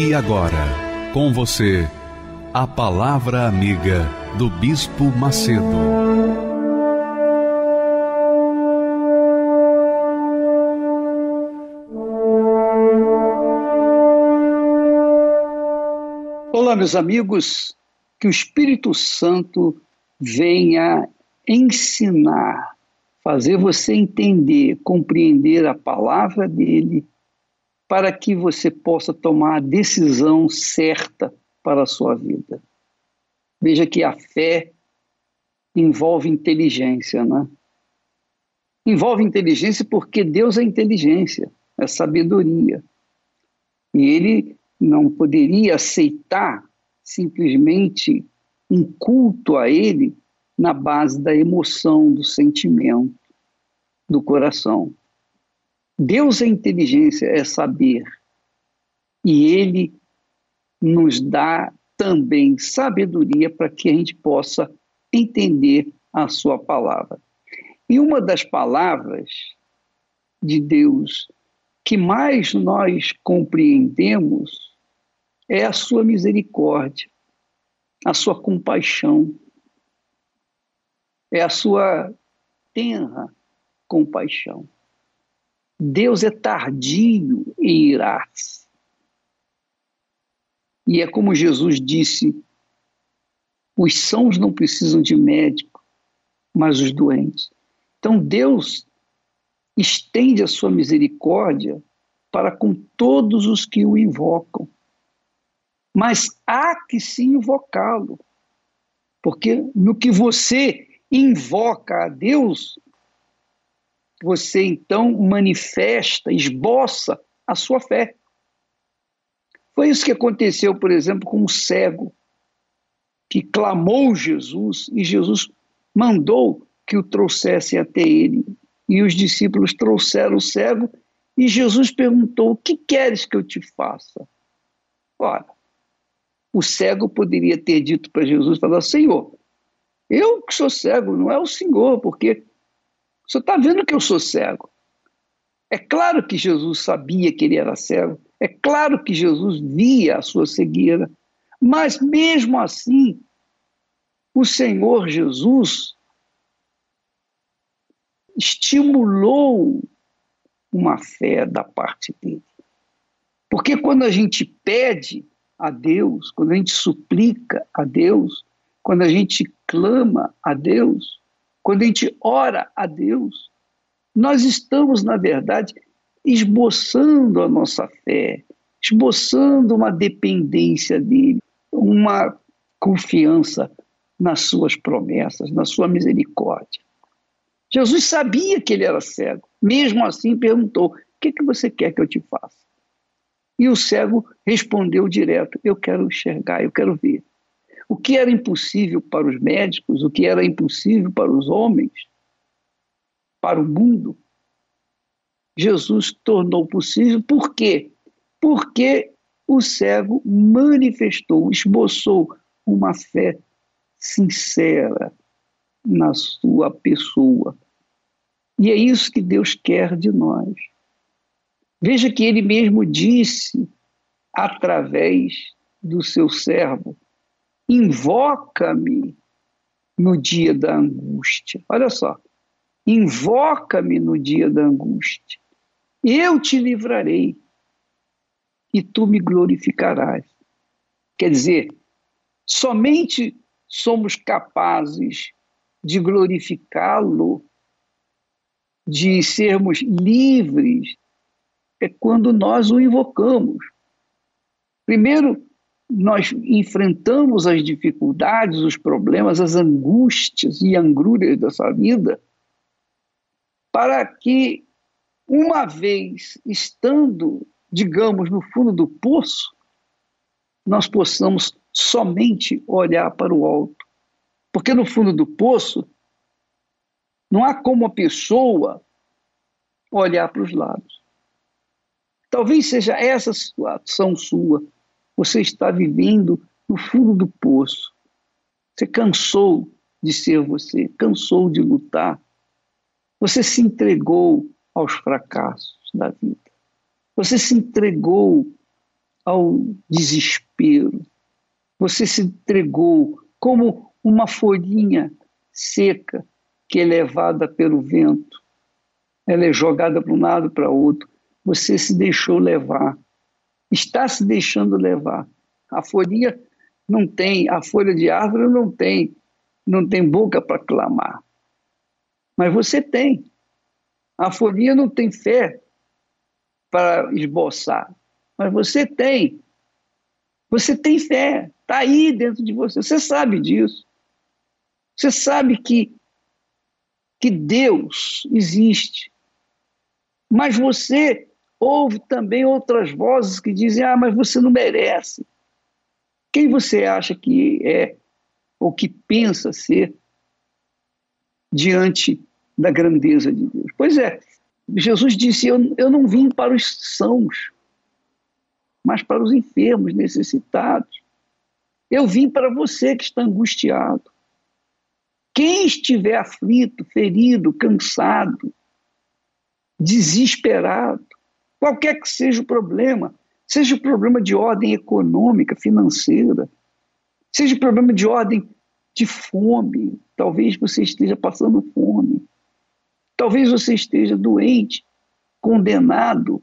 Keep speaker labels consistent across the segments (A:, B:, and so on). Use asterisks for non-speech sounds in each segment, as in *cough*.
A: E agora, com você, a Palavra Amiga do Bispo Macedo.
B: Olá, meus amigos, que o Espírito Santo venha ensinar, fazer você entender, compreender a palavra dele para que você possa tomar a decisão certa para a sua vida. Veja que a fé envolve inteligência, né? Envolve inteligência porque Deus é inteligência, é sabedoria. E ele não poderia aceitar simplesmente um culto a ele na base da emoção, do sentimento, do coração. Deus é inteligência, é saber. E Ele nos dá também sabedoria para que a gente possa entender a Sua palavra. E uma das palavras de Deus que mais nós compreendemos é a Sua misericórdia, a Sua compaixão, é a Sua tenra compaixão. Deus é tardio em irar-se. E é como Jesus disse: os sãos não precisam de médico, mas os doentes. Então Deus estende a sua misericórdia para com todos os que o invocam. Mas há que se invocá-lo, porque no que você invoca a Deus, você então manifesta, esboça a sua fé. Foi isso que aconteceu, por exemplo, com o cego, que clamou Jesus e Jesus mandou que o trouxessem até ele. E os discípulos trouxeram o cego e Jesus perguntou: O que queres que eu te faça? Ora, o cego poderia ter dito para Jesus: falar, Senhor, eu que sou cego, não é o Senhor, porque você está vendo que eu sou cego. É claro que Jesus sabia que ele era cego. É claro que Jesus via a sua cegueira. Mas mesmo assim, o Senhor Jesus estimulou uma fé da parte dele. Porque quando a gente pede a Deus, quando a gente suplica a Deus, quando a gente clama a Deus, quando a gente ora a Deus, nós estamos, na verdade, esboçando a nossa fé, esboçando uma dependência dele, uma confiança nas suas promessas, na sua misericórdia. Jesus sabia que ele era cego, mesmo assim perguntou: O que, que você quer que eu te faça? E o cego respondeu direto: Eu quero enxergar, eu quero ver. O que era impossível para os médicos, o que era impossível para os homens, para o mundo, Jesus tornou possível. Por quê? Porque o cego manifestou, esboçou uma fé sincera na sua pessoa. E é isso que Deus quer de nós. Veja que ele mesmo disse, através do seu servo, invoca-me no dia da angústia. Olha só, invoca-me no dia da angústia. Eu te livrarei e tu me glorificarás. Quer dizer, somente somos capazes de glorificá-lo, de sermos livres, é quando nós o invocamos. Primeiro, nós enfrentamos as dificuldades, os problemas, as angústias e angúrias dessa vida, para que, uma vez estando digamos, no fundo do poço, nós possamos somente olhar para o alto. Porque no fundo do poço, não há como a pessoa olhar para os lados. Talvez seja essa situação sua. Você está vivendo no fundo do poço. Você cansou de ser você, cansou de lutar. Você se entregou aos fracassos da vida. Você se entregou ao desespero. Você se entregou como uma folhinha seca que é levada pelo vento. Ela é jogada para um lado para outro. Você se deixou levar. Está se deixando levar. A folhinha não tem, a folha de árvore não tem, não tem boca para clamar. Mas você tem. A folhinha não tem fé para esboçar, mas você tem. Você tem fé, está aí dentro de você, você sabe disso. Você sabe que, que Deus existe. Mas você ouve também outras vozes que dizem: ah, mas você não merece. Quem você acha que é ou que pensa ser diante da grandeza de Deus? Pois é, Jesus disse: Eu, eu não vim para os sãos, mas para os enfermos, necessitados. Eu vim para você que está angustiado. Quem estiver aflito, ferido, cansado, desesperado, qualquer que seja o problema, seja o problema de ordem econômica, financeira, seja o problema de ordem de fome, talvez você esteja passando fome, talvez você esteja doente, condenado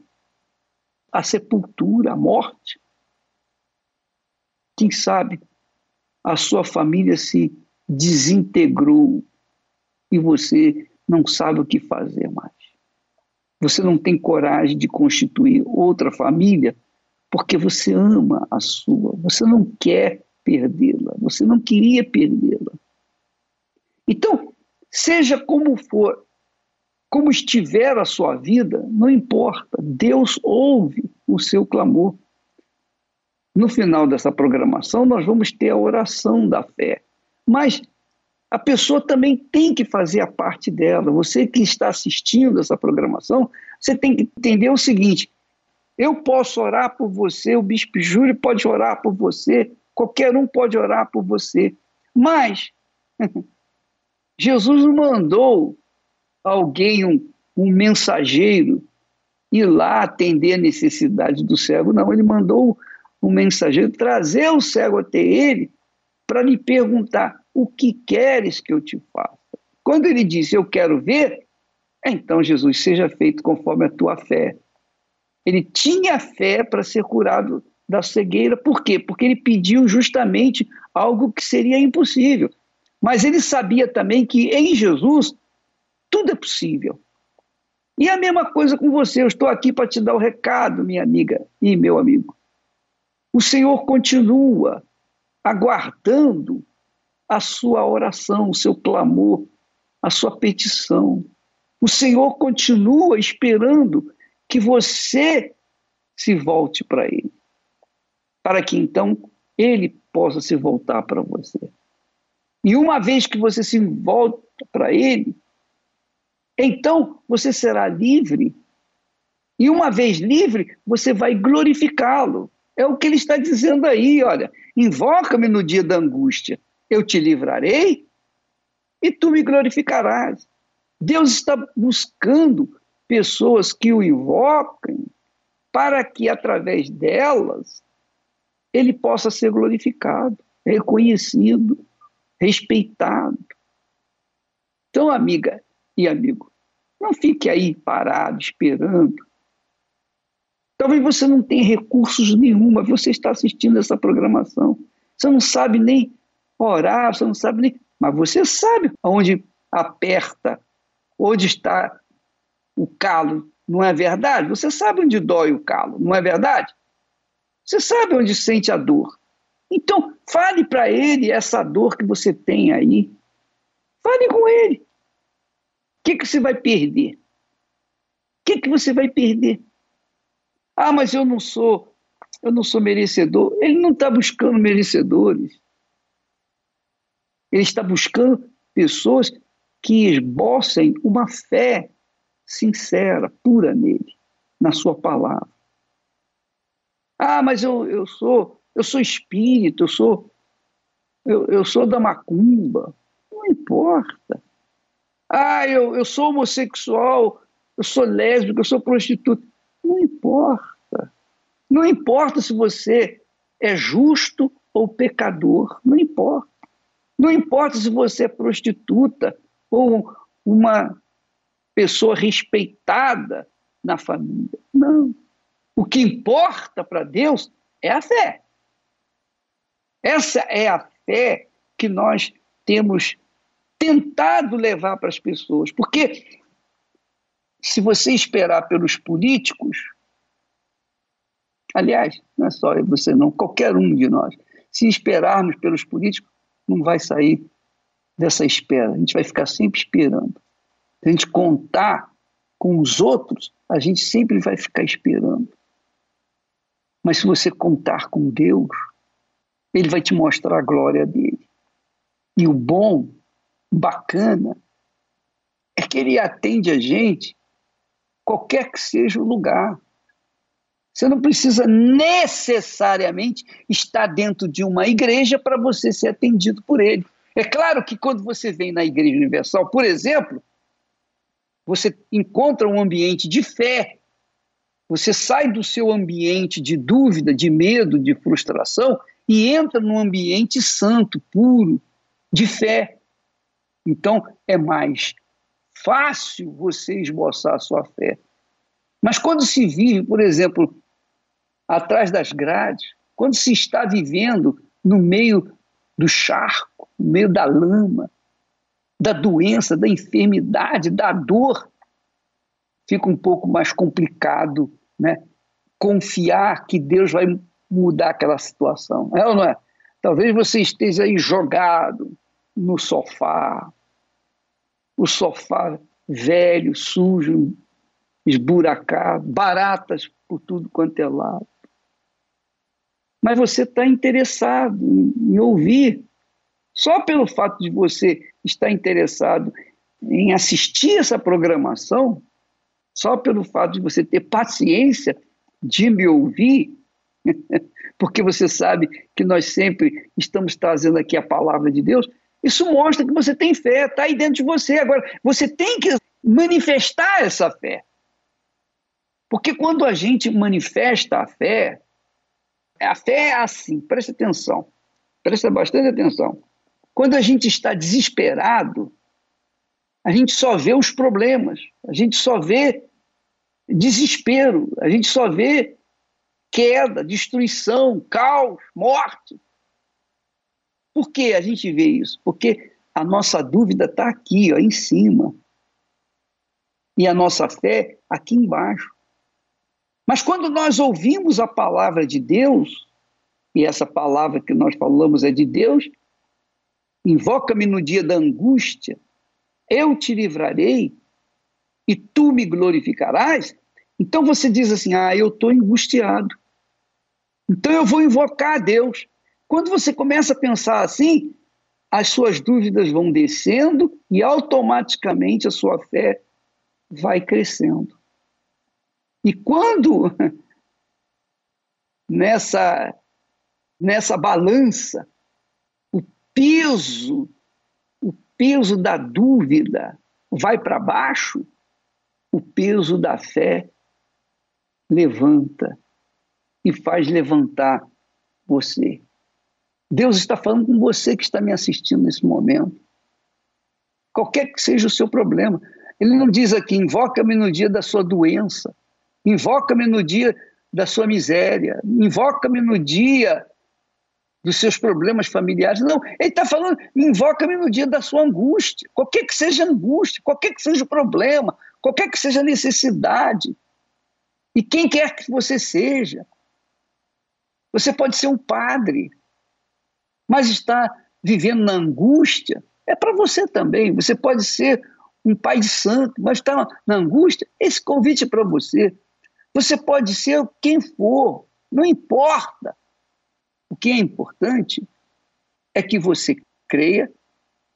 B: à sepultura, à morte. Quem sabe a sua família se desintegrou e você não sabe o que fazer mais. Você não tem coragem de constituir outra família porque você ama a sua, você não quer perdê-la, você não queria perdê-la. Então, seja como for, como estiver a sua vida, não importa, Deus ouve o seu clamor. No final dessa programação, nós vamos ter a oração da fé. Mas a pessoa também tem que fazer a parte dela. Você que está assistindo essa programação, você tem que entender o seguinte: eu posso orar por você, o Bispo Júlio pode orar por você, qualquer um pode orar por você. Mas *laughs* Jesus não mandou alguém, um, um mensageiro, ir lá atender a necessidade do cego, não. Ele mandou um mensageiro trazer o cego até ele para lhe perguntar: o que queres que eu te faça? Quando ele disse, eu quero ver, então Jesus, seja feito conforme a tua fé. Ele tinha fé para ser curado da cegueira, por quê? Porque ele pediu justamente algo que seria impossível. Mas ele sabia também que em Jesus tudo é possível. E a mesma coisa com você, eu estou aqui para te dar o recado, minha amiga e meu amigo. O Senhor continua aguardando a sua oração, o seu clamor, a sua petição. O Senhor continua esperando que você se volte para Ele, para que então Ele possa se voltar para você. E uma vez que você se volta para Ele, então você será livre. E uma vez livre, você vai glorificá-lo. É o que ele está dizendo aí, olha. Invoca-me no dia da angústia, eu te livrarei e tu me glorificarás. Deus está buscando pessoas que o invoquem para que através delas ele possa ser glorificado, reconhecido, respeitado. Então, amiga e amigo, não fique aí parado esperando. Talvez você não tenha recursos nenhuma, você está assistindo essa programação. Você não sabe nem orar, você não sabe nem. Mas você sabe onde aperta, onde está o calo, não é verdade? Você sabe onde dói o calo, não é verdade? Você sabe onde sente a dor. Então, fale para ele essa dor que você tem aí. Fale com ele. O que, que você vai perder? O que, que você vai perder? Ah, mas eu não sou, eu não sou merecedor. Ele não está buscando merecedores. Ele está buscando pessoas que esbocem uma fé sincera, pura nele, na sua palavra. Ah, mas eu, eu sou eu sou espírito, eu sou eu, eu sou da macumba. Não importa. Ah, eu, eu sou homossexual, eu sou lésbico, eu sou prostituta. Não importa. Não importa se você é justo ou pecador. Não importa. Não importa se você é prostituta ou uma pessoa respeitada na família. Não. O que importa para Deus é a fé. Essa é a fé que nós temos tentado levar para as pessoas. Porque se você esperar pelos políticos, aliás, não é só você não, qualquer um de nós, se esperarmos pelos políticos, não vai sair dessa espera. A gente vai ficar sempre esperando. Se a gente contar com os outros, a gente sempre vai ficar esperando. Mas se você contar com Deus, Ele vai te mostrar a glória dele. E o bom, bacana, é que Ele atende a gente, qualquer que seja o lugar. Você não precisa necessariamente estar dentro de uma igreja para você ser atendido por ele. É claro que quando você vem na Igreja Universal, por exemplo, você encontra um ambiente de fé, você sai do seu ambiente de dúvida, de medo, de frustração e entra num ambiente santo, puro, de fé. Então é mais fácil você esboçar a sua fé. Mas quando se vive, por exemplo, atrás das grades, quando se está vivendo no meio do charco, no meio da lama, da doença, da enfermidade, da dor, fica um pouco mais complicado, né? Confiar que Deus vai mudar aquela situação. É ou não é? Talvez você esteja aí jogado no sofá, o sofá velho, sujo, esburacado, baratas por tudo quanto é lado mas você está interessado em, ouvir. Só pelo fato de você estar interessado em assistir essa programação, só pelo fato de você ter paciência de me ouvir, *laughs* porque você sabe que nós sempre estamos trazendo aqui a palavra de Deus, isso mostra que você tem fé, está aí dentro de você. Agora, você tem que manifestar essa fé. Porque quando a gente manifesta a fé, a fé é assim, preste atenção, presta bastante atenção. Quando a gente está desesperado, a gente só vê os problemas, a gente só vê desespero, a gente só vê queda, destruição, caos, morte. Por que a gente vê isso? Porque a nossa dúvida está aqui, ó, em cima. E a nossa fé aqui embaixo. Mas quando nós ouvimos a palavra de Deus, e essa palavra que nós falamos é de Deus, invoca-me no dia da angústia, eu te livrarei e tu me glorificarás. Então você diz assim: ah, eu estou angustiado. Então eu vou invocar a Deus. Quando você começa a pensar assim, as suas dúvidas vão descendo e automaticamente a sua fé vai crescendo. E quando *laughs* nessa, nessa balança o peso, o peso da dúvida vai para baixo, o peso da fé levanta e faz levantar você. Deus está falando com você que está me assistindo nesse momento. Qualquer que seja o seu problema. Ele não diz aqui, invoca-me no dia da sua doença. Invoca-me no dia da sua miséria, invoca-me no dia dos seus problemas familiares. Não, ele está falando, invoca-me no dia da sua angústia, qualquer que seja angústia, qualquer que seja o problema, qualquer que seja a necessidade. E quem quer que você seja. Você pode ser um padre, mas está vivendo na angústia, é para você também. Você pode ser um pai de santo, mas está na angústia. Esse convite é para você. Você pode ser quem for, não importa. O que é importante é que você creia,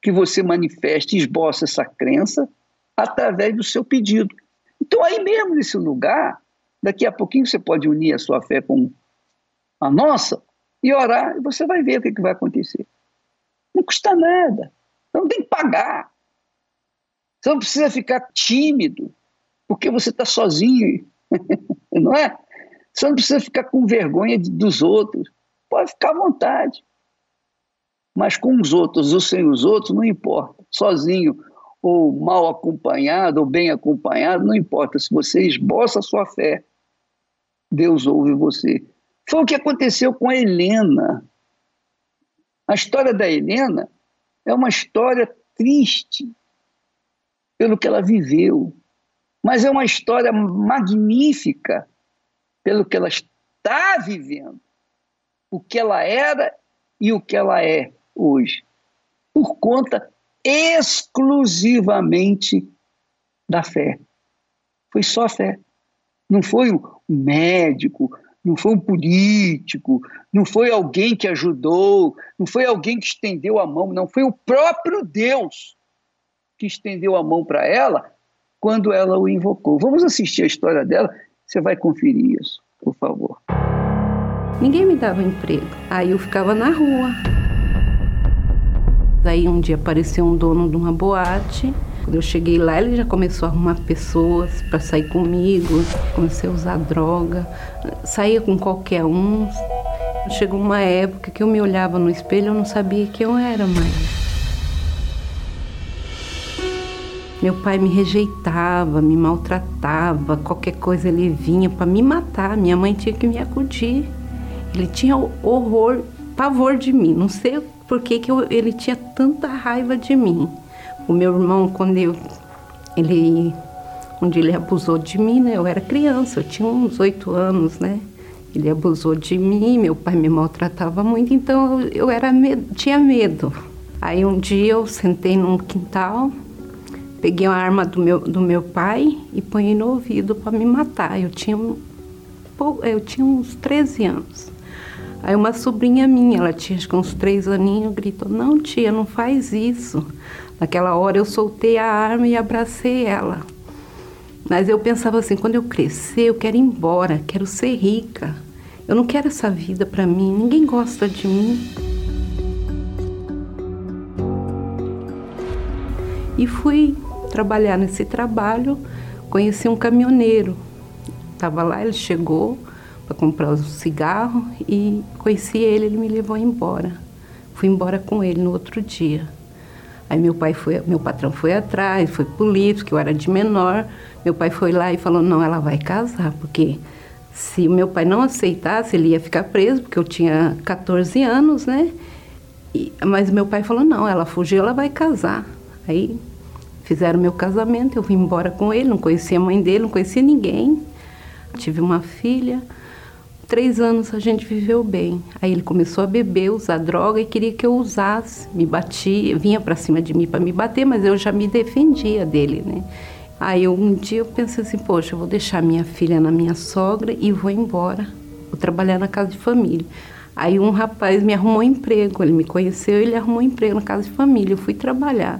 B: que você manifeste esboce essa crença através do seu pedido. Então, aí mesmo nesse lugar, daqui a pouquinho você pode unir a sua fé com a nossa e orar, e você vai ver o que, que vai acontecer. Não custa nada. Então, não tem que pagar. Você não precisa ficar tímido, porque você está sozinho, *laughs* não é? Você não precisa ficar com vergonha dos outros. Pode ficar à vontade. Mas com os outros ou sem os outros, não importa. Sozinho ou mal acompanhado ou bem acompanhado, não importa. Se você esboça a sua fé, Deus ouve você. Foi o que aconteceu com a Helena. A história da Helena é uma história triste pelo que ela viveu, mas é uma história magnífica pelo que ela está vivendo, o que ela era e o que ela é hoje, por conta exclusivamente da fé. Foi só a fé. Não foi um médico, não foi um político, não foi alguém que ajudou, não foi alguém que estendeu a mão, não foi o próprio Deus que estendeu a mão para ela quando ela o invocou. Vamos assistir a história dela, você vai conferir isso, por favor.
C: Ninguém me dava emprego, aí eu ficava na rua. Aí um dia apareceu um dono de uma boate. Quando eu cheguei lá, ele já começou a arrumar pessoas para sair comigo. Comecei a usar droga, saía com qualquer um. Chegou uma época que eu me olhava no espelho, eu não sabia quem eu era mais. Meu pai me rejeitava, me maltratava, qualquer coisa ele vinha para me matar. Minha mãe tinha que me acudir. Ele tinha horror, pavor de mim. Não sei por que, que eu, ele tinha tanta raiva de mim. O meu irmão, quando eu, ele, dia ele abusou de mim, né? Eu era criança, eu tinha uns oito anos, né? Ele abusou de mim, meu pai me maltratava muito, então eu, eu era tinha medo. Aí um dia eu sentei num quintal, Peguei a arma do meu, do meu pai e ponhei no ouvido para me matar. Eu tinha, eu tinha uns 13 anos. Aí uma sobrinha minha, ela tinha uns três aninhos, gritou: Não, tia, não faz isso. Naquela hora eu soltei a arma e abracei ela. Mas eu pensava assim: quando eu crescer, eu quero ir embora, quero ser rica. Eu não quero essa vida para mim, ninguém gosta de mim. E fui trabalhar nesse trabalho, conheci um caminhoneiro. Estava lá, ele chegou para comprar um cigarro e conheci ele, ele me levou embora. Fui embora com ele no outro dia. Aí meu pai foi, meu patrão foi atrás, foi político, que eu era de menor. Meu pai foi lá e falou: "Não, ela vai casar, porque se o meu pai não aceitasse, ele ia ficar preso, porque eu tinha 14 anos, né? E, mas meu pai falou: "Não, ela fugiu, ela vai casar". Aí Fizeram meu casamento, eu vim embora com ele, não conhecia a mãe dele, não conhecia ninguém. Tive uma filha. Três anos a gente viveu bem. Aí ele começou a beber, usar droga e queria que eu usasse. Me batia, vinha para cima de mim para me bater, mas eu já me defendia dele, né? Aí um dia eu pensei assim, poxa, eu vou deixar minha filha na minha sogra e vou embora. Vou trabalhar na casa de família. Aí um rapaz me arrumou um emprego, ele me conheceu, ele arrumou um emprego na casa de família. Eu fui trabalhar.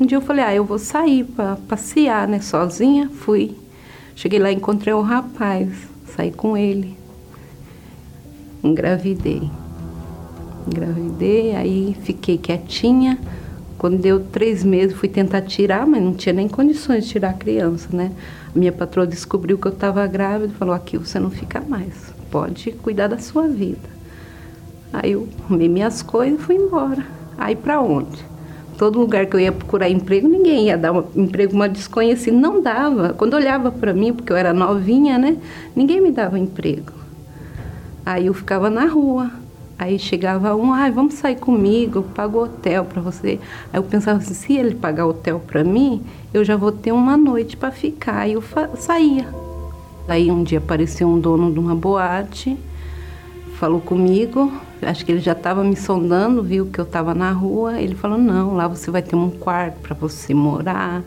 C: Um dia eu falei, ah, eu vou sair para passear, né, sozinha. Fui. Cheguei lá, encontrei o rapaz, saí com ele. Engravidei. Engravidei, aí fiquei quietinha. Quando deu três meses, fui tentar tirar, mas não tinha nem condições de tirar a criança, né? A minha patroa descobriu que eu estava grávida e falou: aqui você não fica mais, pode cuidar da sua vida. Aí eu arrumei minhas coisas e fui embora. Aí para onde? Todo lugar que eu ia procurar emprego, ninguém ia dar um emprego uma desconhecida. Não dava. Quando olhava para mim, porque eu era novinha, né? Ninguém me dava emprego. Aí eu ficava na rua. Aí chegava um, ah, vamos sair comigo, eu pago hotel para você. Aí eu pensava assim, se ele pagar hotel para mim, eu já vou ter uma noite para ficar. Aí eu saía. Aí um dia apareceu um dono de uma boate, falou comigo, acho que ele já estava me sondando, viu que eu estava na rua. Ele falou: não, lá você vai ter um quarto para você morar,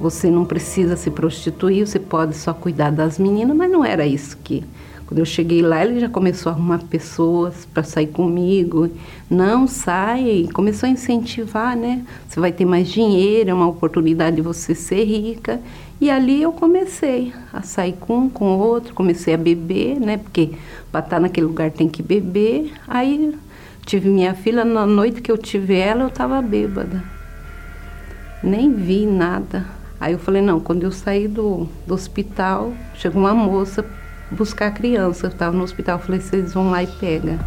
C: você não precisa se prostituir, você pode só cuidar das meninas, mas não era isso que quando eu cheguei lá, ele já começou a arrumar pessoas para sair comigo. Não, sai. Começou a incentivar, né? Você vai ter mais dinheiro, é uma oportunidade de você ser rica. E ali eu comecei a sair com um, com outro, comecei a beber, né? Porque para estar naquele lugar tem que beber. Aí tive minha filha, na noite que eu tive ela, eu estava bêbada. Nem vi nada. Aí eu falei, não, quando eu saí do, do hospital, chegou uma moça buscar a criança. Eu estava no hospital, falei, vocês vão lá e pega.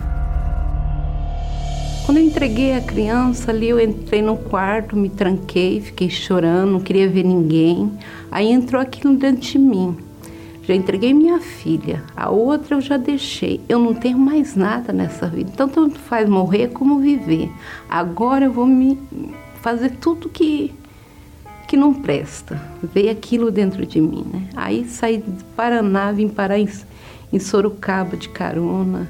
C: Quando eu entreguei a criança ali, eu entrei no quarto, me tranquei, fiquei chorando, não queria ver ninguém. Aí entrou aquilo dentro de mim. Já entreguei minha filha, a outra eu já deixei. Eu não tenho mais nada nessa vida. Então, tanto faz morrer como viver. Agora eu vou me fazer tudo que que não presta. Veio aquilo dentro de mim, né? Aí saí de Paraná, vim parar em, em Sorocaba de carona.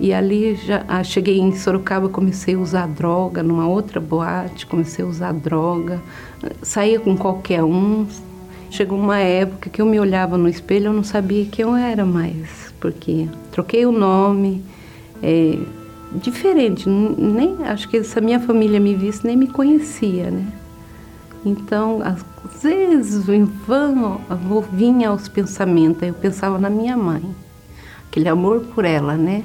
C: E ali já ah, cheguei em Sorocaba, comecei a usar droga numa outra boate, comecei a usar droga, saía com qualquer um. Chegou uma época que eu me olhava no espelho, eu não sabia quem eu era mais, porque troquei o nome, é, diferente, nem acho que se a minha família me visse nem me conhecia, né? Então, às vezes, em vão, vinha aos pensamentos, eu pensava na minha mãe, aquele amor por ela, né?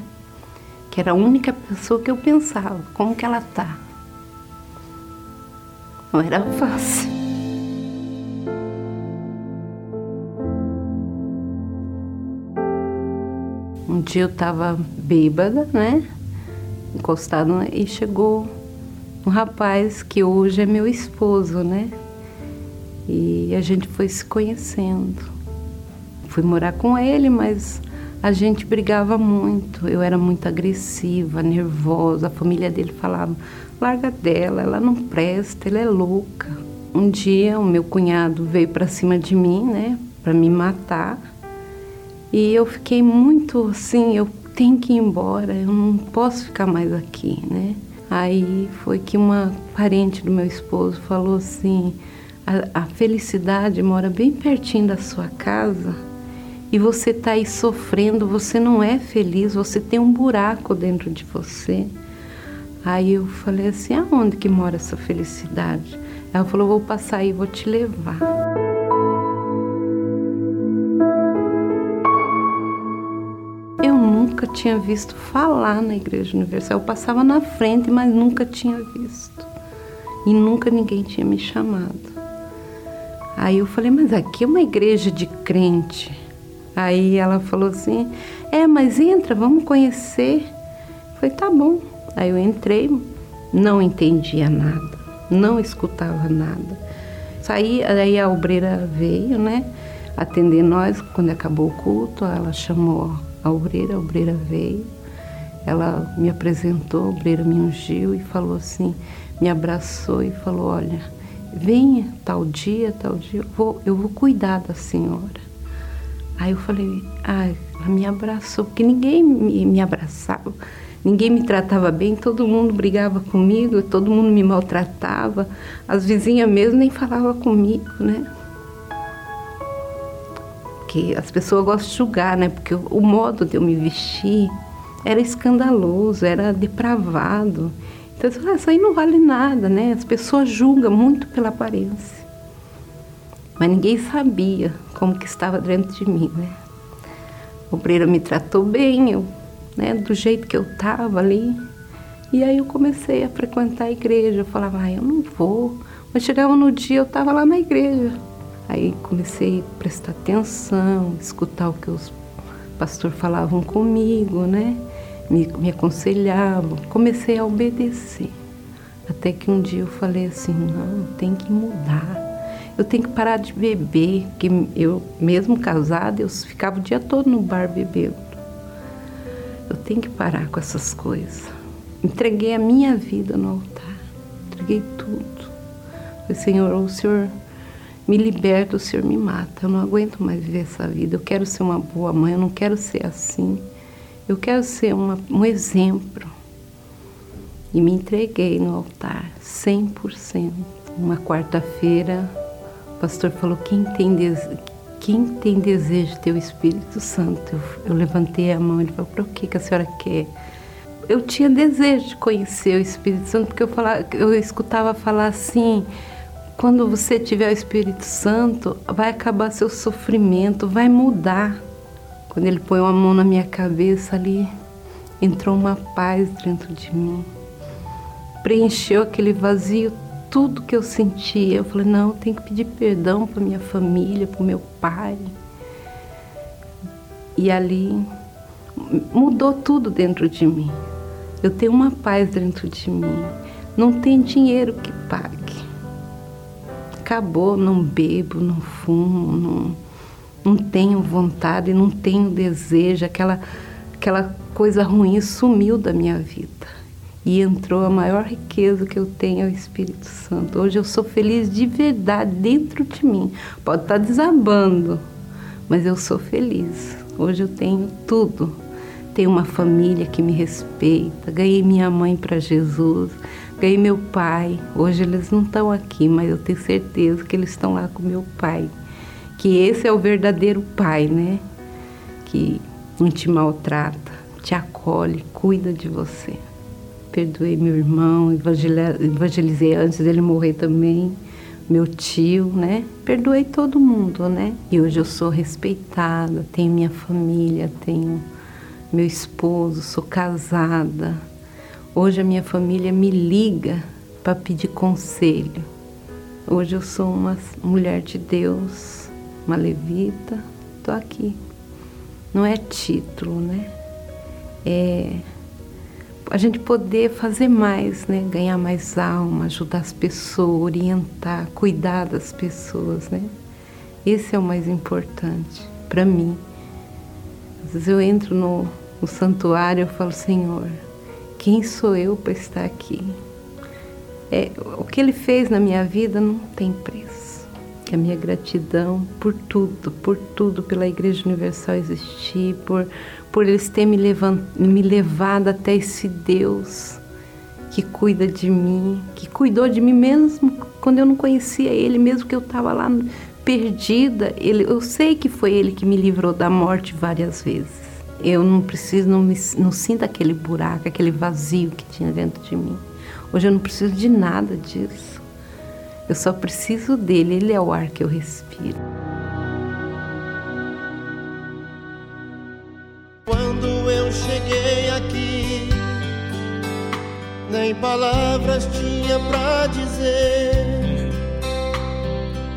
C: Que era a única pessoa que eu pensava, como que ela tá. Não era fácil. Um dia eu estava bêbada, né? Encostada e chegou um rapaz que hoje é meu esposo, né? E a gente foi se conhecendo. Fui morar com ele, mas a gente brigava muito. Eu era muito agressiva, nervosa. A família dele falava: larga dela, ela não presta, ela é louca. Um dia o meu cunhado veio para cima de mim, né, para me matar. E eu fiquei muito assim, eu tenho que ir embora, eu não posso ficar mais aqui, né? Aí foi que uma parente do meu esposo falou assim: a, a felicidade mora bem pertinho da sua casa e você está aí sofrendo, você não é feliz, você tem um buraco dentro de você. Aí eu falei assim: aonde que mora essa felicidade? Ela falou: vou passar aí, vou te levar. nunca tinha visto falar na Igreja Universal. Eu passava na frente, mas nunca tinha visto. E nunca ninguém tinha me chamado. Aí eu falei, mas aqui é uma igreja de crente. Aí ela falou assim: É, mas entra, vamos conhecer. Eu falei, tá bom. Aí eu entrei, não entendia nada, não escutava nada. Saí, aí a obreira veio, né, atender nós quando acabou o culto. Ela chamou a obreira, a obreira veio, ela me apresentou, a obreira me ungiu e falou assim, me abraçou e falou, olha, venha tal dia, tal dia, eu vou, eu vou cuidar da senhora. Aí eu falei, ah, ela me abraçou, porque ninguém me, me abraçava, ninguém me tratava bem, todo mundo brigava comigo, todo mundo me maltratava, as vizinhas mesmo nem falavam comigo, né? porque as pessoas gostam de julgar, né? Porque o, modo de eu me vestir era escandaloso, era depravado. Então, ah, isso aí não vale nada, né? As pessoas julgam muito pela aparência. Mas ninguém sabia como que estava dentro de mim, né? O obreiro me tratou bem, eu, né, do jeito que eu estava ali. E aí eu comecei a frequentar a igreja. Eu falava, ah, eu não vou. Mas chegava no dia, eu estava lá na igreja. Aí comecei a prestar atenção, escutar o que os pastores falavam comigo, né? Me, me aconselhavam. Comecei a obedecer. Até que um dia eu falei assim: não, tem que mudar. Eu tenho que parar de beber, que eu, mesmo casada, eu ficava o dia todo no bar bebendo. Eu tenho que parar com essas coisas. Entreguei a minha vida no altar, entreguei tudo. Falei, Senhor, o Senhor me liberta, o Senhor me mata. Eu não aguento mais viver essa vida. Eu quero ser uma boa mãe, eu não quero ser assim. Eu quero ser uma, um exemplo. E me entreguei no altar, 100%. Uma quarta-feira, pastor falou: quem tem, des... quem tem desejo de ter o Espírito Santo? Eu, eu levantei a mão, ele falou: para o que, que a senhora quer? Eu tinha desejo de conhecer o Espírito Santo, porque eu, falava, eu escutava falar assim: quando você tiver o Espírito Santo, vai acabar seu sofrimento, vai mudar. Quando ele põe uma mão na minha cabeça ali, entrou uma paz dentro de mim. Preencheu aquele vazio, tudo que eu sentia. Eu falei: não, eu tenho que pedir perdão para minha família, para o meu pai. E ali mudou tudo dentro de mim. Eu tenho uma paz dentro de mim. Não tem dinheiro que pague. Acabou, não bebo, não fumo, não, não tenho vontade, não tenho desejo, aquela, aquela coisa ruim sumiu da minha vida. E entrou a maior riqueza que eu tenho é o Espírito Santo. Hoje eu sou feliz de verdade dentro de mim. Pode estar desabando, mas eu sou feliz. Hoje eu tenho tudo. Tenho uma família que me respeita. Ganhei minha mãe para Jesus. Ganhei meu pai. Hoje eles não estão aqui, mas eu tenho certeza que eles estão lá com meu pai. Que esse é o verdadeiro pai, né? Que não te maltrata, te acolhe, cuida de você perdoei meu irmão, evangelizei antes dele morrer também, meu tio, né? Perdoei todo mundo, né? E hoje eu sou respeitada, tenho minha família, tenho meu esposo, sou casada. Hoje a minha família me liga para pedir conselho. Hoje eu sou uma mulher de Deus, uma levita, tô aqui. Não é título, né? É a gente poder fazer mais, né? Ganhar mais alma, ajudar as pessoas, orientar, cuidar das pessoas, né? Esse é o mais importante para mim. Às vezes eu entro no, no santuário e falo, Senhor, quem sou eu para estar aqui? É, o que Ele fez na minha vida não tem preço. A minha gratidão por tudo, por tudo, pela Igreja Universal existir, por, por eles terem me, levant, me levado até esse Deus que cuida de mim, que cuidou de mim mesmo quando eu não conhecia Ele, mesmo que eu estava lá perdida. Ele, eu sei que foi Ele que me livrou da morte várias vezes. Eu não preciso, não, me, não sinto aquele buraco, aquele vazio que tinha dentro de mim. Hoje eu não preciso de nada disso. Eu só preciso dele, Ele é o ar que eu respiro.
D: Palavras tinha pra dizer.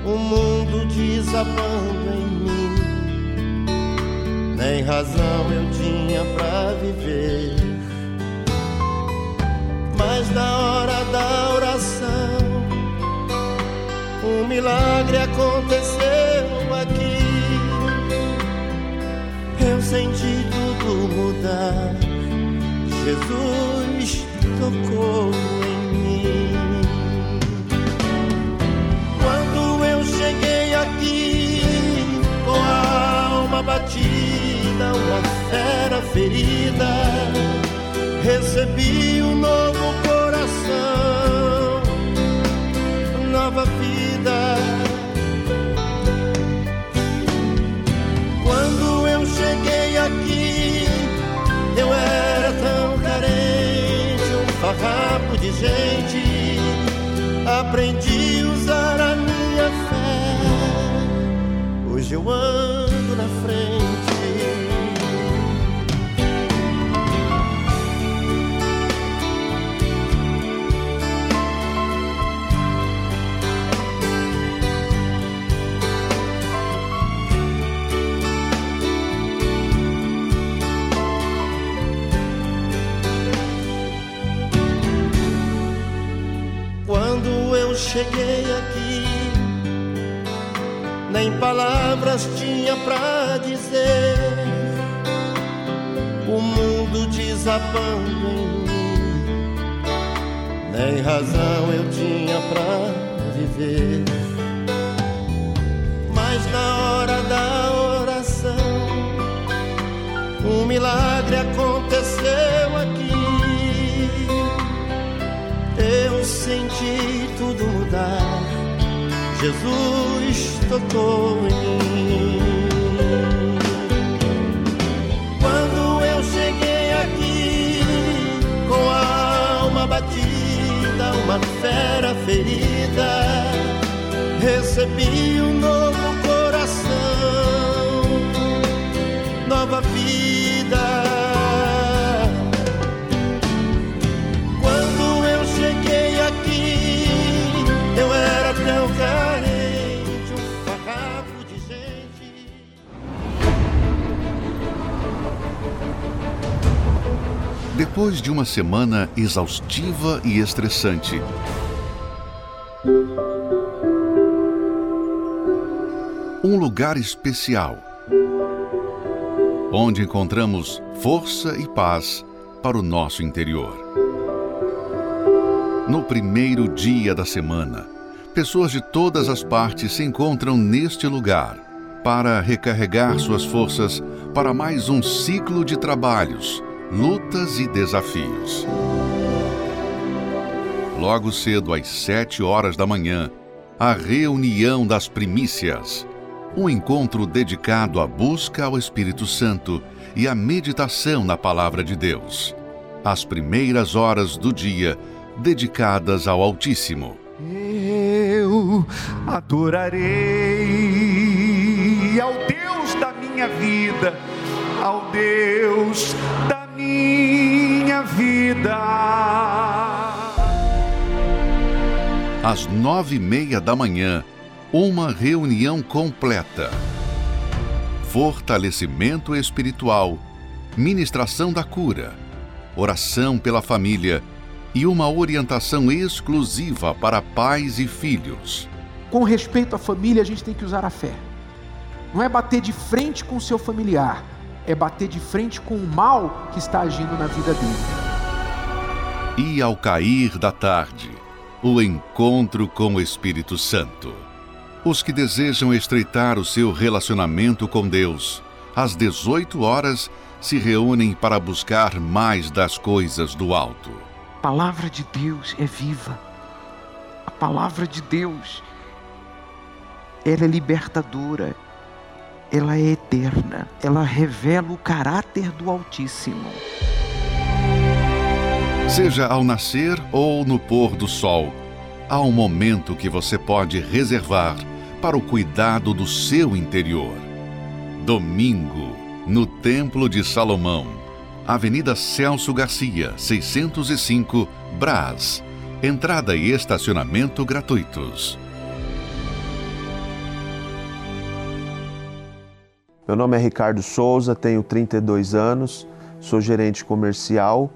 D: O mundo desabando em mim, nem razão eu tinha pra viver. Mas na hora da oração, um milagre aconteceu aqui. Eu senti tudo mudar. Jesus tocou em mim. Quando eu cheguei aqui com a alma batida, uma fera ferida, recebi um novo coração, nova vida. Gente, aprendi a usar a minha fé. Hoje eu ando cheguei aqui, nem palavras tinha pra dizer. O mundo desabando em mim, nem razão eu tinha pra viver. Mas na hora da oração, um milagre aconteceu tudo mudar. Jesus tocou em mim. Quando eu cheguei aqui com a alma batida, uma fera ferida, recebi um novo coração, nova vida.
A: Depois de uma semana exaustiva e estressante, um lugar especial, onde encontramos força e paz para o nosso interior. No primeiro dia da semana, pessoas de todas as partes se encontram neste lugar para recarregar suas forças para mais um ciclo de trabalhos lutas e desafios. Logo cedo, às sete horas da manhã, a reunião das primícias. Um encontro dedicado à busca ao Espírito Santo e à meditação na Palavra de Deus. As primeiras horas do dia dedicadas ao Altíssimo.
E: Eu adorarei ao Deus da minha vida, ao Deus da vida.
A: Às nove e meia da manhã, uma reunião completa. Fortalecimento espiritual, ministração da cura, oração pela família e uma orientação exclusiva para pais e filhos.
F: Com respeito à família, a gente tem que usar a fé. Não é bater de frente com o seu familiar é bater de frente com o mal que está agindo na vida dele.
A: E ao cair da tarde, o encontro com o Espírito Santo. Os que desejam estreitar o seu relacionamento com Deus, às 18 horas, se reúnem para buscar mais das coisas do alto.
F: A palavra de Deus é viva. A palavra de Deus ela é libertadora, ela é eterna, ela revela o caráter do Altíssimo.
A: Seja ao nascer ou no pôr do sol, há um momento que você pode reservar para o cuidado do seu interior. Domingo, no Templo de Salomão, Avenida Celso Garcia, 605, Brás. Entrada e estacionamento gratuitos.
G: Meu nome é Ricardo Souza, tenho 32 anos, sou gerente comercial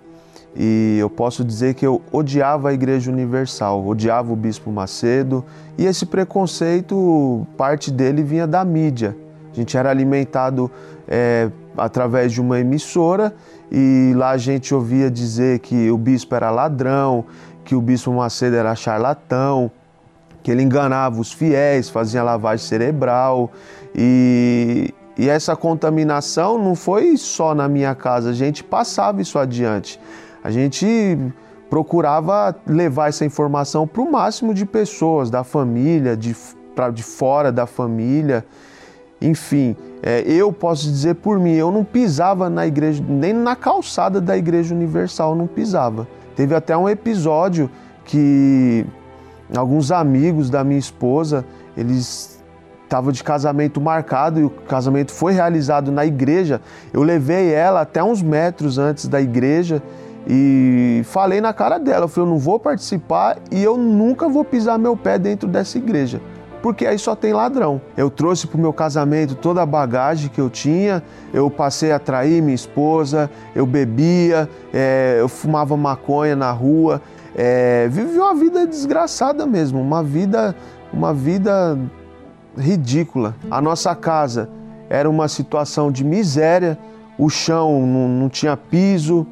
G: e eu posso dizer que eu odiava a Igreja Universal, odiava o Bispo Macedo e esse preconceito, parte dele vinha da mídia. A gente era alimentado é, através de uma emissora e lá a gente ouvia dizer que o bispo era ladrão, que o Bispo Macedo era charlatão, que ele enganava os fiéis, fazia lavagem cerebral e, e essa contaminação não foi só na minha casa, a gente passava isso adiante. A gente procurava levar essa informação para o máximo de pessoas, da família, de, pra, de fora da família. Enfim, é, eu posso dizer por mim, eu não pisava na igreja, nem na calçada da Igreja Universal, não pisava. Teve até um episódio que alguns amigos da minha esposa, eles estava de casamento marcado e o casamento foi realizado na igreja. Eu levei ela até uns metros antes da igreja e falei na cara dela, eu falei, eu não vou participar e eu nunca vou pisar meu pé dentro dessa igreja, porque aí só tem ladrão. Eu trouxe para o meu casamento toda a bagagem que eu tinha, eu passei a trair minha esposa, eu bebia, é, eu fumava maconha na rua, é, vivi uma vida desgraçada mesmo, uma vida, uma vida ridícula. A nossa casa era uma situação de miséria, o chão não, não tinha piso,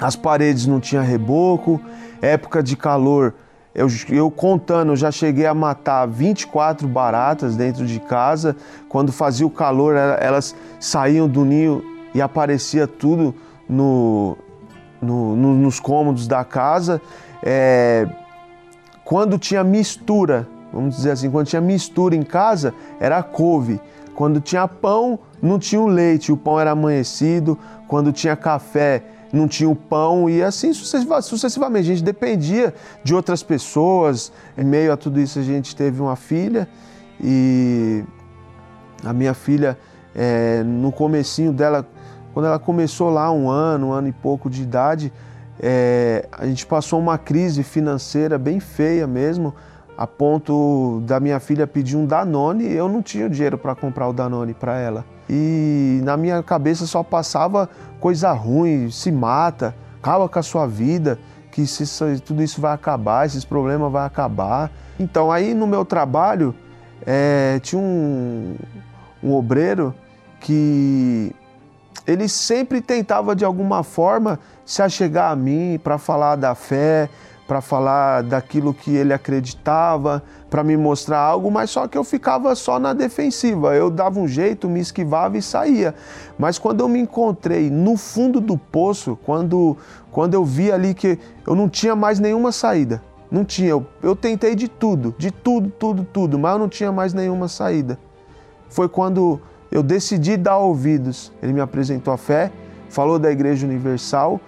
G: as paredes não tinham reboco, época de calor. Eu, eu, contando, eu já cheguei a matar 24 baratas dentro de casa. Quando fazia o calor, elas saíam do ninho e aparecia tudo no, no, no, nos cômodos da casa. É, quando tinha mistura Vamos dizer assim, quando tinha mistura em casa, era couve. Quando tinha pão, não tinha o leite, o pão era amanhecido. Quando tinha café, não tinha o pão e assim sucessivamente. A gente dependia de outras pessoas. Em meio a tudo isso, a gente teve uma filha e a minha filha, é, no comecinho dela, quando ela começou lá, um ano, um ano e pouco de idade, é, a gente passou uma crise financeira bem feia mesmo, a ponto da minha filha pedir um Danone eu não tinha dinheiro para comprar o Danone para ela. E na minha cabeça só passava coisa ruim, se mata, acaba com a sua vida, que se, tudo isso vai acabar, esses problemas vão acabar. Então aí no meu trabalho é, tinha um, um obreiro que ele sempre tentava de alguma forma se achegar a mim para falar da fé, para falar daquilo que ele acreditava, para me mostrar algo, mas só que eu ficava só na defensiva. Eu dava um jeito, me esquivava e saía. Mas quando eu me encontrei no fundo do poço, quando, quando eu vi ali que eu não tinha mais nenhuma saída, não tinha, eu, eu tentei de tudo, de tudo, tudo, tudo, mas eu não tinha mais nenhuma saída. Foi quando eu decidi dar ouvidos. Ele me apresentou a fé, falou da Igreja Universal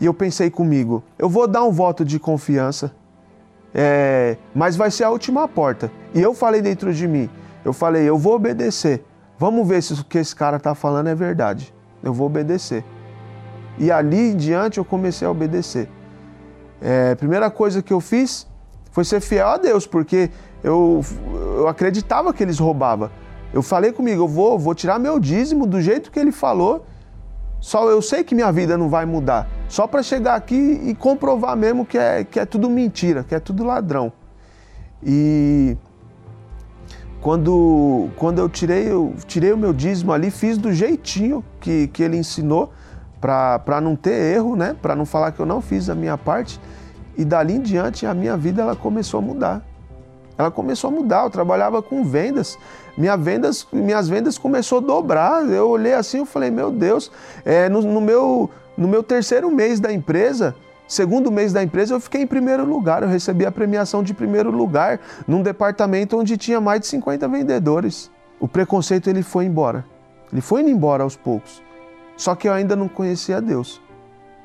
G: e eu pensei comigo: eu vou dar um voto de confiança, é, mas vai ser a última porta. E eu falei dentro de mim: eu falei, eu vou obedecer. Vamos ver se o que esse cara está falando é verdade. Eu vou obedecer. E ali em diante eu comecei a obedecer. É, primeira coisa que eu fiz foi ser fiel a Deus, porque eu, eu acreditava que eles roubavam. Eu falei comigo, eu vou, vou tirar meu dízimo do jeito que ele falou. Só eu sei que minha vida não vai mudar. Só para chegar aqui e comprovar mesmo que é, que é tudo mentira, que é tudo ladrão. E quando, quando eu tirei, eu tirei o meu dízimo ali, fiz do jeitinho que, que ele ensinou, para não ter erro, né? Para não falar que eu não fiz a minha parte. E dali em diante a minha vida ela começou a mudar. Ela começou a mudar. Eu trabalhava com vendas minha vendas, minhas vendas começou a dobrar. Eu olhei assim e falei, meu Deus, é, no, no, meu, no meu terceiro mês da empresa, segundo mês da empresa, eu fiquei em primeiro lugar. Eu recebi a premiação de primeiro lugar num departamento onde tinha mais de 50 vendedores. O preconceito ele foi embora. Ele foi indo embora aos poucos. Só que eu ainda não conhecia Deus.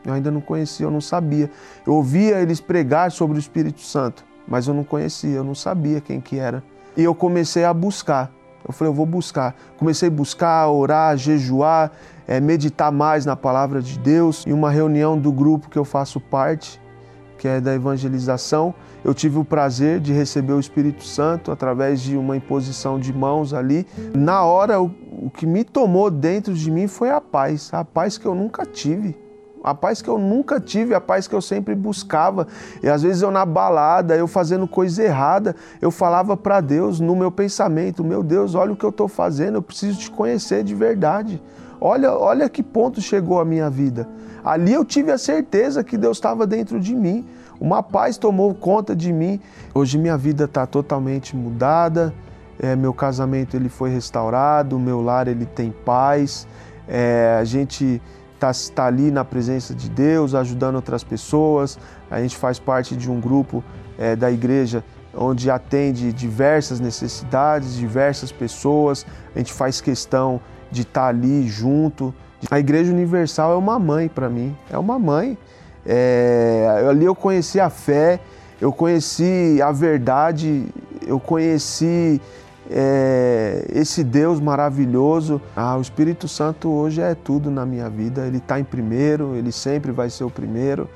G: Eu ainda não conhecia, eu não sabia. Eu ouvia eles pregar sobre o Espírito Santo, mas eu não conhecia, eu não sabia quem que era. E eu comecei a buscar. Eu falei, eu vou buscar. Comecei a buscar, orar, jejuar, é, meditar mais na palavra de Deus. Em uma reunião do grupo que eu faço parte, que é da evangelização, eu tive o prazer de receber o Espírito Santo através de uma imposição de mãos ali. Na hora, o, o que me tomou dentro de mim foi a paz, a paz que eu nunca tive a paz que eu nunca tive, a paz que eu sempre buscava. E às vezes eu na balada, eu fazendo coisa errada, eu falava para Deus no meu pensamento: Meu Deus, olha o que eu estou fazendo, eu preciso te conhecer de verdade. Olha, olha que ponto chegou a minha vida. Ali eu tive a certeza que Deus estava dentro de mim. Uma paz tomou conta de mim. Hoje minha vida está totalmente mudada. É, meu casamento ele foi restaurado, meu lar ele tem paz. É, a gente está tá ali na presença de Deus, ajudando outras pessoas. A gente faz parte de um grupo é, da igreja onde atende diversas necessidades, diversas pessoas. A gente faz questão de estar tá ali junto. A Igreja Universal é uma mãe para mim, é uma mãe. É, ali eu conheci a fé, eu conheci a verdade, eu conheci é, esse Deus maravilhoso. Ah, o Espírito Santo hoje é tudo na minha vida. Ele está em primeiro, ele sempre vai ser o primeiro.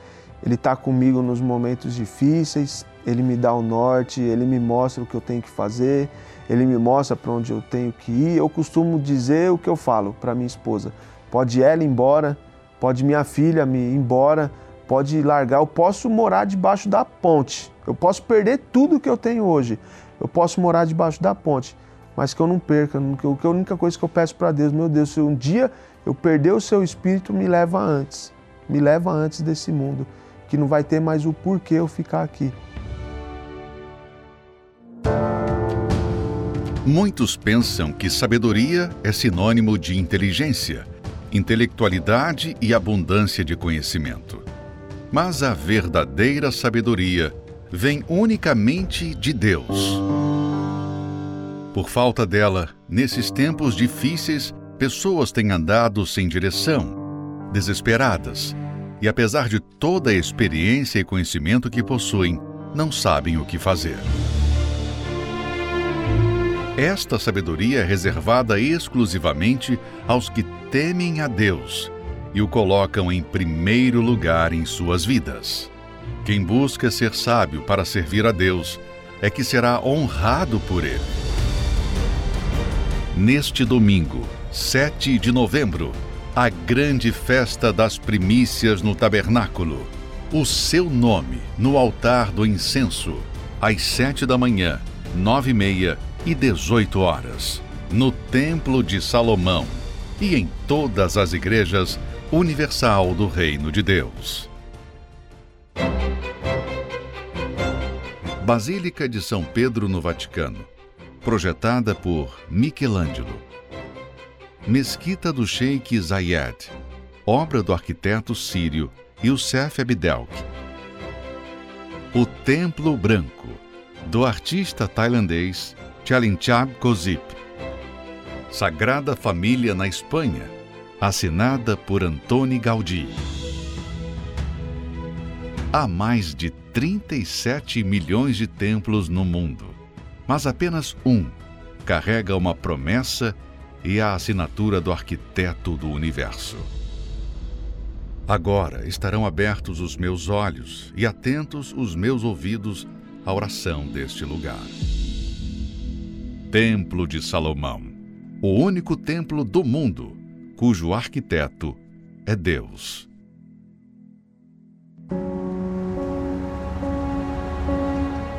G: Ele está comigo nos momentos difíceis. Ele me dá o norte, ele me mostra o que eu tenho que fazer, ele me mostra para onde eu tenho que ir. Eu costumo dizer o que eu falo para minha esposa: pode ela ir embora, pode minha filha me ir embora, pode largar. Eu posso morar debaixo da ponte, eu posso perder tudo que eu tenho hoje, eu posso morar debaixo da ponte, mas que eu não perca. Que a única coisa que eu peço para Deus, meu Deus, se um dia eu perder o seu espírito, me leva antes. Me leva antes desse mundo, que não vai ter mais o porquê eu ficar aqui.
A: Muitos pensam que sabedoria é sinônimo de inteligência, intelectualidade e abundância de conhecimento. Mas a verdadeira sabedoria vem unicamente de Deus. Por falta dela, nesses tempos difíceis, pessoas têm andado sem direção, desesperadas, e apesar de toda a experiência e conhecimento que possuem, não sabem o que fazer. Esta sabedoria é reservada exclusivamente aos que temem a Deus e o colocam em primeiro lugar em suas vidas. Quem busca ser sábio para servir a Deus é que será honrado por Ele. Neste domingo, 7 de novembro, a grande festa das primícias no tabernáculo. O seu nome no altar do incenso, às sete da manhã, nove e meia e dezoito horas, no Templo de Salomão e em todas as igrejas universal do Reino de Deus. Basílica de São Pedro no Vaticano, projetada por Michelangelo. Mesquita do Sheikh Zayed, obra do arquiteto sírio Youssef Abdelk. O Templo Branco, do artista tailandês Chalinchab Kozip. Sagrada Família na Espanha, assinada por Antoni Gaudí. Há mais de 37 milhões de templos no mundo, mas apenas um carrega uma promessa e a assinatura do arquiteto do universo. Agora estarão abertos os meus olhos e atentos os meus ouvidos à oração deste lugar. Templo de Salomão, o único templo do mundo cujo arquiteto é Deus.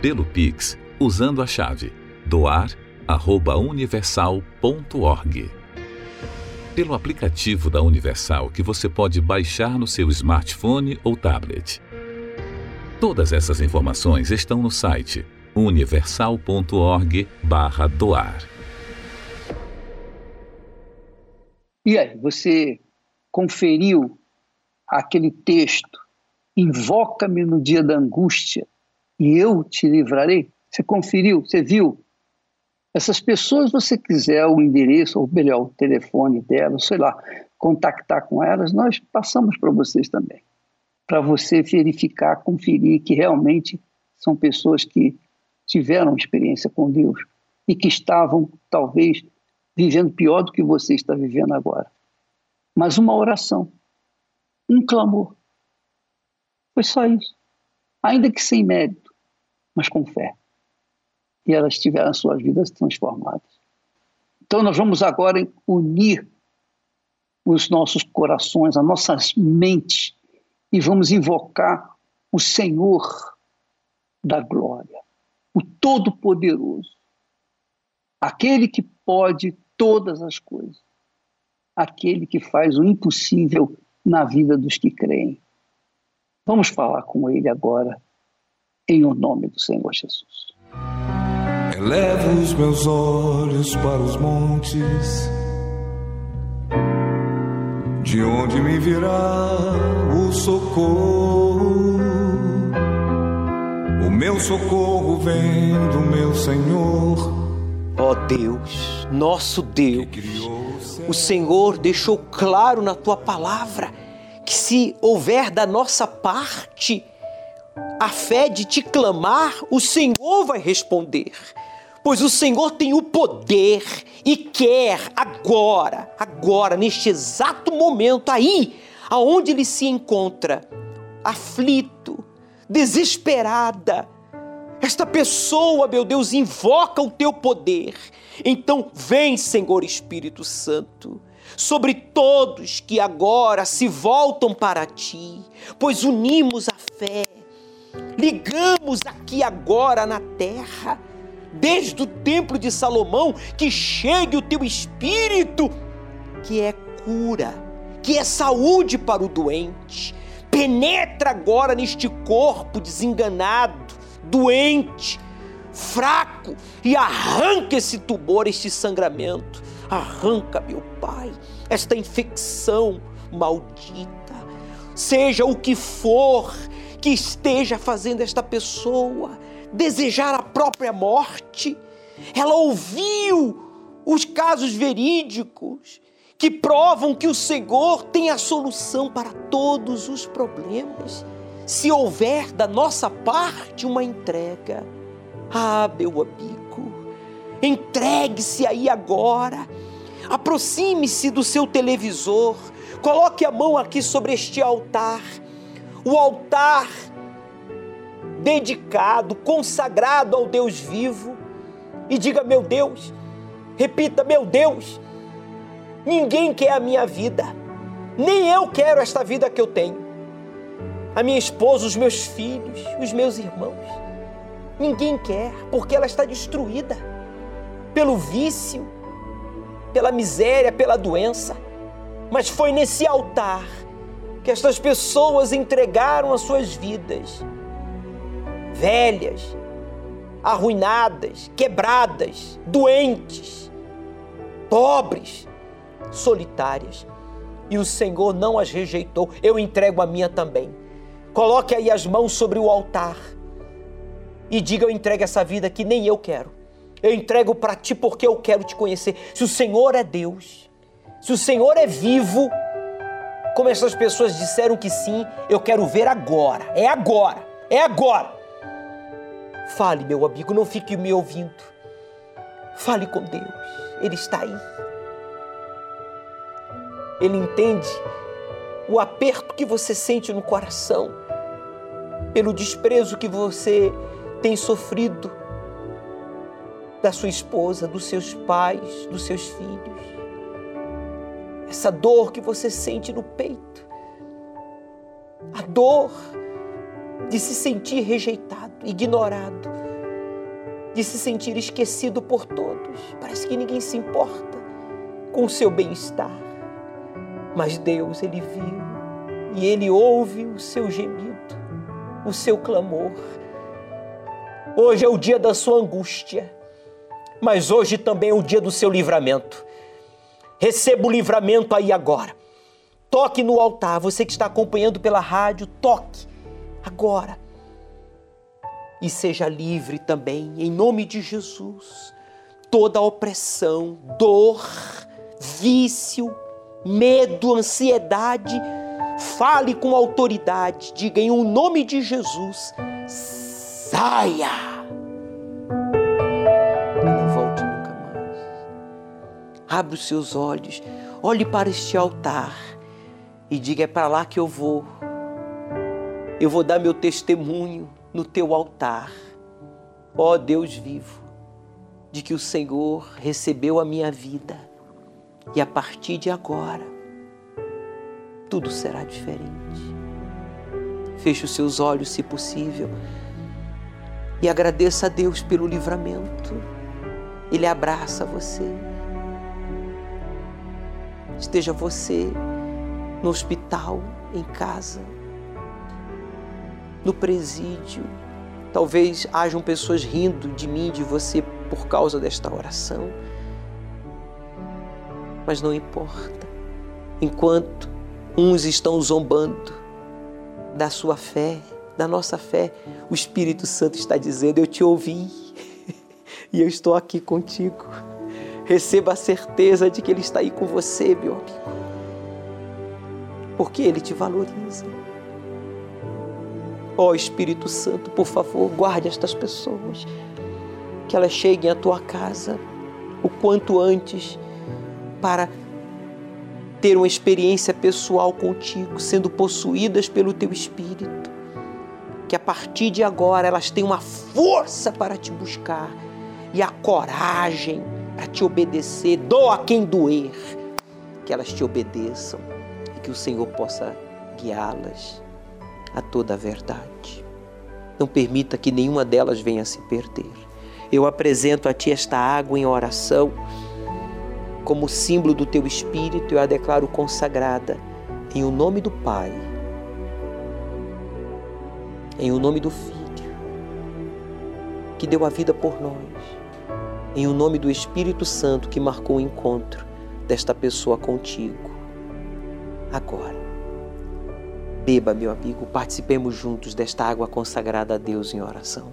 H: pelo Pix, usando a chave doar@ universal.org. Pelo aplicativo da Universal que você pode baixar no seu smartphone ou tablet. Todas essas informações estão no site universal.org/doar.
B: E aí, você conferiu aquele texto? Invoca-me no dia da angústia e eu te livrarei? Você conferiu? Você viu? Essas pessoas, você quiser o endereço, ou melhor, o telefone delas, sei lá, contactar com elas, nós passamos para vocês também. Para você verificar, conferir que realmente são pessoas que tiveram experiência com Deus e que estavam, talvez, vivendo pior do que você está vivendo agora. Mas uma oração, um clamor. Foi só isso. Ainda que sem mérito, mas com fé. E elas tiveram suas vidas transformadas. Então, nós vamos agora unir os nossos corações, as nossas mentes, e vamos invocar o Senhor da glória, o Todo-Poderoso, aquele que pode todas as coisas, aquele que faz o impossível na vida dos que creem. Vamos falar com ele agora, em o nome do Senhor Jesus.
I: Elevo os meus olhos para os montes, de onde me virá o socorro. O meu socorro vem do meu Senhor
J: Ó oh Deus, nosso Deus, o Senhor deixou claro na tua palavra que se houver da nossa parte a fé de te clamar, o Senhor vai responder. Pois o Senhor tem o poder e quer agora, agora, neste exato momento, aí, aonde ele se encontra, aflito, desesperada, esta pessoa, meu Deus, invoca o teu poder. Então, vem, Senhor Espírito Santo, sobre todos que agora se voltam para ti, pois unimos a fé, ligamos aqui agora na terra, desde o templo de Salomão, que chegue o teu Espírito, que é cura, que é saúde para o doente. Penetra agora neste corpo desenganado doente, fraco, e arranca esse tumor, este sangramento. Arranca, meu Pai, esta infecção maldita. Seja o que for que esteja fazendo esta pessoa desejar a própria morte, ela ouviu os casos verídicos que provam que o Senhor tem a solução para todos os problemas se houver da nossa parte uma entrega. Ah, meu amigo, entregue-se aí agora. Aproxime-se do seu televisor. Coloque a mão aqui sobre este altar. O altar dedicado, consagrado ao Deus vivo. E diga: Meu Deus, repita: Meu Deus, ninguém quer a minha vida, nem eu quero esta vida que eu tenho a minha esposa, os meus filhos, os meus irmãos. Ninguém quer, porque ela está destruída pelo vício, pela miséria, pela doença. Mas foi nesse altar que estas pessoas entregaram as suas vidas, velhas, arruinadas, quebradas, doentes, pobres, solitárias. E o Senhor não as rejeitou, eu entrego a minha também. Coloque aí as mãos sobre o altar e diga: Eu entrego essa vida que nem eu quero. Eu entrego para ti porque eu quero te conhecer. Se o Senhor é Deus, se o Senhor é vivo, como essas pessoas disseram que sim, eu quero ver agora. É agora. É agora. Fale, meu amigo, não fique me ouvindo. Fale com Deus. Ele está aí. Ele entende o aperto que você sente no coração pelo desprezo que você tem sofrido da sua esposa, dos seus pais, dos seus filhos. Essa dor que você sente no peito. A dor de se sentir rejeitado, ignorado. de se sentir esquecido por todos. Parece que ninguém se importa com o seu bem-estar. Mas Deus, Ele viu e Ele ouve o seu gemido, o seu clamor. Hoje é o dia da sua angústia, mas hoje também é o dia do seu livramento. Receba o livramento aí agora. Toque no altar. Você que está acompanhando pela rádio, toque agora. E seja livre também, em nome de Jesus. Toda opressão, dor, vício, medo, ansiedade, fale com autoridade, diga em um nome de Jesus: saia! Abra os seus olhos, olhe para este altar e diga: é para lá que eu vou. Eu vou dar meu testemunho no teu altar. Ó oh, Deus vivo, de que o Senhor recebeu a minha vida e a partir de agora tudo será diferente. Feche os seus olhos, se possível, e agradeça a Deus pelo livramento. Ele abraça você. Esteja você no hospital, em casa, no presídio. Talvez hajam pessoas rindo de mim, de você, por causa desta oração. Mas não importa. Enquanto uns estão zombando da sua fé, da nossa fé, o Espírito Santo está dizendo: Eu te ouvi *laughs* e eu estou aqui contigo. Receba a certeza de que Ele está aí com você, meu amigo porque Ele te valoriza. Ó oh, Espírito Santo, por favor, guarde estas pessoas, que elas cheguem à tua casa o quanto antes para ter uma experiência pessoal contigo, sendo possuídas pelo teu Espírito. Que a partir de agora elas tenham a força para te buscar e a coragem para te obedecer, doa quem doer, que elas te obedeçam que o Senhor possa guiá-las a toda a verdade. Não permita que nenhuma delas venha a se perder. Eu apresento a Ti esta água em oração, como símbolo do Teu Espírito, eu a declaro consagrada, em o nome do Pai, em o nome do Filho, que deu a vida por nós, em o nome do Espírito Santo que marcou o encontro desta pessoa contigo agora. Beba, meu amigo, participemos juntos desta água consagrada a Deus em oração.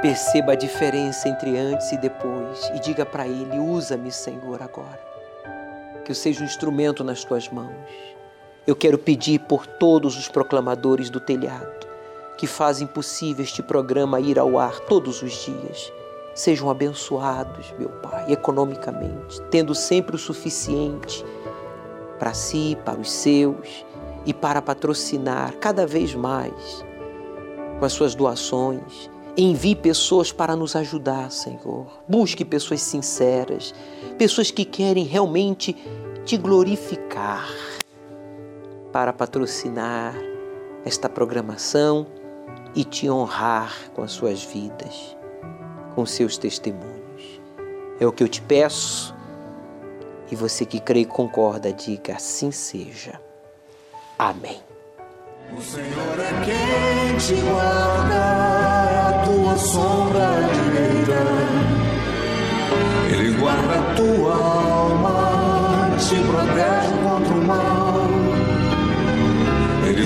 J: Perceba a diferença entre antes e depois e diga para Ele: usa-me, Senhor, agora. Que eu seja um instrumento nas tuas mãos. Eu quero pedir por todos os proclamadores do telhado que fazem possível este programa ir ao ar todos os dias sejam abençoados, meu Pai, economicamente, tendo sempre o suficiente para si, para os seus e para patrocinar cada vez mais com as suas doações. Envie pessoas para nos ajudar, Senhor. Busque pessoas sinceras, pessoas que querem realmente te glorificar para patrocinar esta programação e te honrar com as suas vidas com seus testemunhos. É o que eu te peço e você que crê e concorda, diga assim seja. Amém.
I: O Senhor é quem te guarda, a tua sombra direita. Ele guarda a tua alma, te protege contra o mal.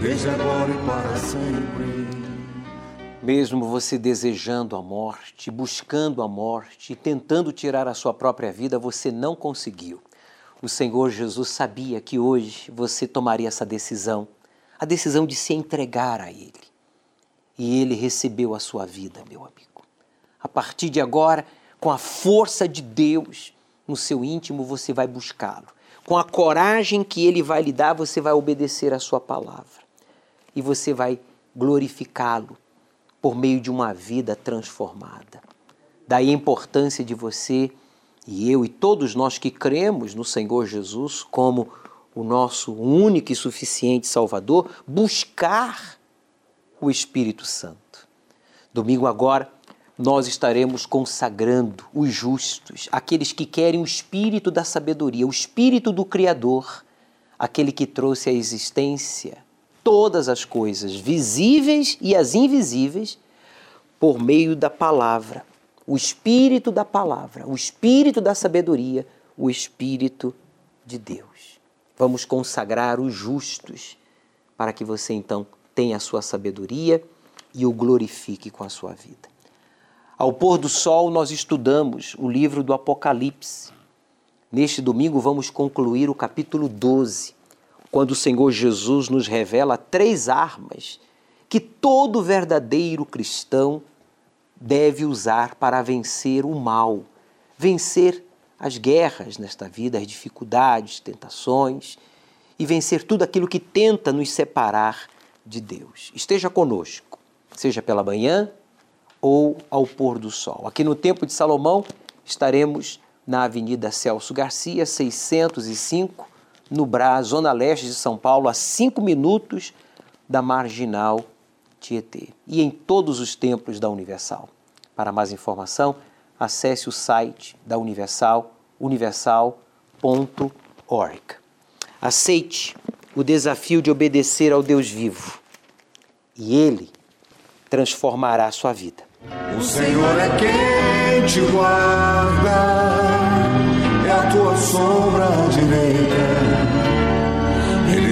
I: desde agora e para sempre.
J: Mesmo você desejando a morte, buscando a morte, tentando tirar a sua própria vida, você não conseguiu. O Senhor Jesus sabia que hoje você tomaria essa decisão, a decisão de se entregar a Ele. e ele recebeu a sua vida, meu amigo. A partir de agora, com a força de Deus no seu íntimo, você vai buscá-lo. Com a coragem que ele vai lhe dar, você vai obedecer a sua palavra. E você vai glorificá-lo por meio de uma vida transformada. Daí a importância de você e eu e todos nós que cremos no Senhor Jesus como o nosso único e suficiente Salvador, buscar o Espírito Santo. Domingo agora nós estaremos consagrando os justos, aqueles que querem o espírito da sabedoria, o espírito do Criador, aquele que trouxe à existência todas as coisas visíveis e as invisíveis por meio da palavra, o espírito da palavra, o espírito da sabedoria, o espírito de Deus. Vamos consagrar os justos para que você então tenha a sua sabedoria e o glorifique com a sua vida. Ao pôr do sol, nós estudamos o livro do Apocalipse. Neste domingo, vamos concluir o capítulo 12, quando o Senhor Jesus nos revela três armas que todo verdadeiro cristão deve usar para vencer o mal, vencer as guerras nesta vida, as dificuldades, tentações e vencer tudo aquilo que tenta nos separar de Deus. Esteja conosco, seja pela manhã ou ao pôr do sol. Aqui no Templo de Salomão estaremos na Avenida Celso Garcia, 605, no Brás, Zona Leste de São Paulo, a cinco minutos da Marginal Tietê. E em todos os templos da Universal. Para mais informação, acesse o site da Universal, universal.org. Aceite o desafio de obedecer ao Deus vivo e Ele transformará a sua vida.
I: O Senhor é quem te guarda, é a tua sombra direita.